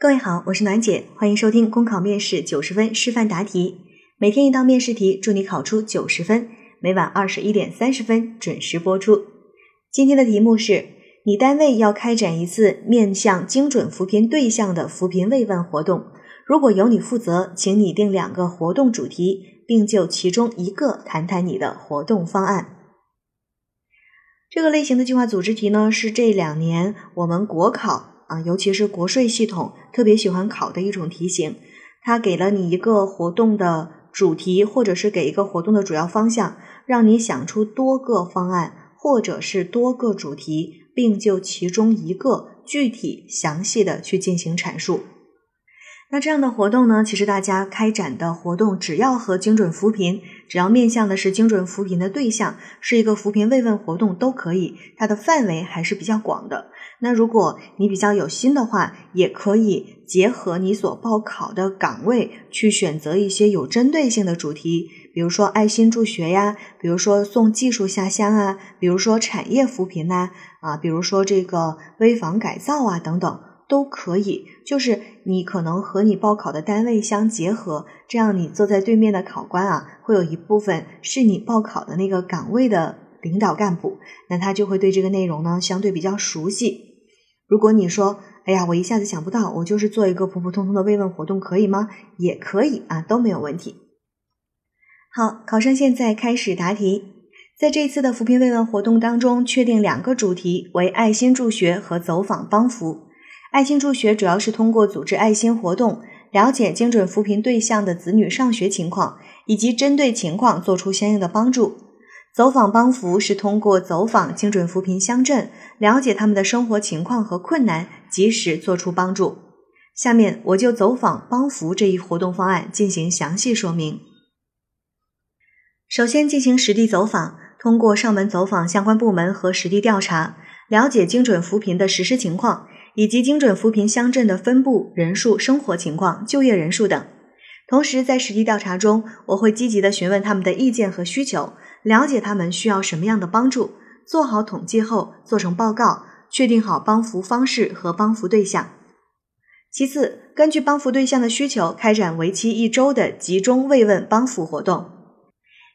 各位好，我是暖姐，欢迎收听公考面试九十分示范答题，每天一道面试题，祝你考出九十分。每晚二十一点三十分准时播出。今天的题目是你单位要开展一次面向精准扶贫对象的扶贫慰问活动，如果由你负责，请拟定两个活动主题，并就其中一个谈谈你的活动方案。这个类型的计划组织题呢，是这两年我们国考。啊，尤其是国税系统特别喜欢考的一种题型，它给了你一个活动的主题，或者是给一个活动的主要方向，让你想出多个方案，或者是多个主题，并就其中一个具体详细的去进行阐述。那这样的活动呢，其实大家开展的活动，只要和精准扶贫，只要面向的是精准扶贫的对象，是一个扶贫慰问活动都可以，它的范围还是比较广的。那如果你比较有心的话，也可以结合你所报考的岗位，去选择一些有针对性的主题，比如说爱心助学呀，比如说送技术下乡啊，比如说产业扶贫呐，啊，比如说这个危房改造啊等等。都可以，就是你可能和你报考的单位相结合，这样你坐在对面的考官啊，会有一部分是你报考的那个岗位的领导干部，那他就会对这个内容呢相对比较熟悉。如果你说，哎呀，我一下子想不到，我就是做一个普普通通的慰问活动，可以吗？也可以啊，都没有问题。好，考生现在开始答题，在这次的扶贫慰问活动当中，确定两个主题为爱心助学和走访帮扶。爱心助学主要是通过组织爱心活动，了解精准扶贫对象的子女上学情况，以及针对情况做出相应的帮助。走访帮扶是通过走访精准扶贫乡镇，了解他们的生活情况和困难，及时做出帮助。下面我就走访帮扶这一活动方案进行详细说明。首先进行实地走访，通过上门走访相关部门和实地调查，了解精准扶贫的实施情况。以及精准扶贫乡镇的分布、人数、生活情况、就业人数等。同时，在实地调查中，我会积极的询问他们的意见和需求，了解他们需要什么样的帮助，做好统计后做成报告，确定好帮扶方式和帮扶对象。其次，根据帮扶对象的需求，开展为期一周的集中慰问帮扶活动。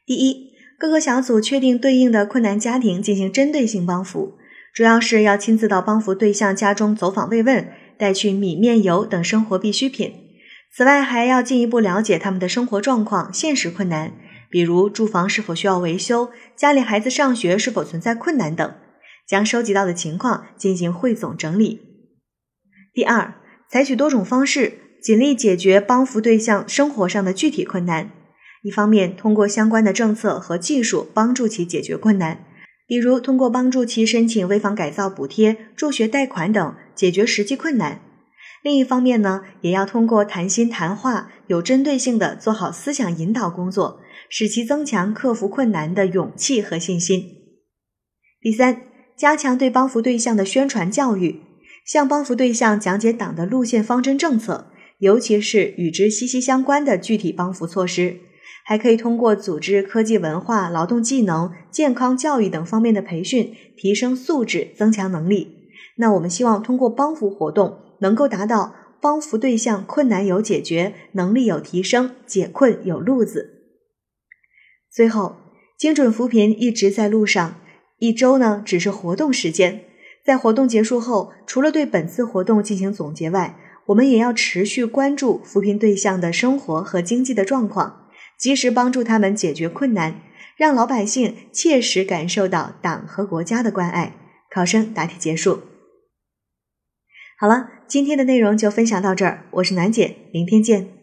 第一，各个小组确定对应的困难家庭，进行针对性帮扶。主要是要亲自到帮扶对象家中走访慰问，带去米面油等生活必需品。此外，还要进一步了解他们的生活状况、现实困难，比如住房是否需要维修、家里孩子上学是否存在困难等，将收集到的情况进行汇总整理。第二，采取多种方式，尽力解决帮扶对象生活上的具体困难。一方面，通过相关的政策和技术帮助其解决困难。比如，通过帮助其申请危房改造补贴、助学贷款等，解决实际困难。另一方面呢，也要通过谈心谈话，有针对性的做好思想引导工作，使其增强克服困难的勇气和信心。第三，加强对帮扶对象的宣传教育，向帮扶对象讲解党的路线方针政策，尤其是与之息息相关的具体帮扶措施。还可以通过组织科技文化、劳动技能、健康教育等方面的培训，提升素质，增强能力。那我们希望通过帮扶活动，能够达到帮扶对象困难有解决，能力有提升，解困有路子。最后，精准扶贫一直在路上，一周呢只是活动时间。在活动结束后，除了对本次活动进行总结外，我们也要持续关注扶贫对象的生活和经济的状况。及时帮助他们解决困难，让老百姓切实感受到党和国家的关爱。考生答题结束。好了，今天的内容就分享到这儿，我是楠姐，明天见。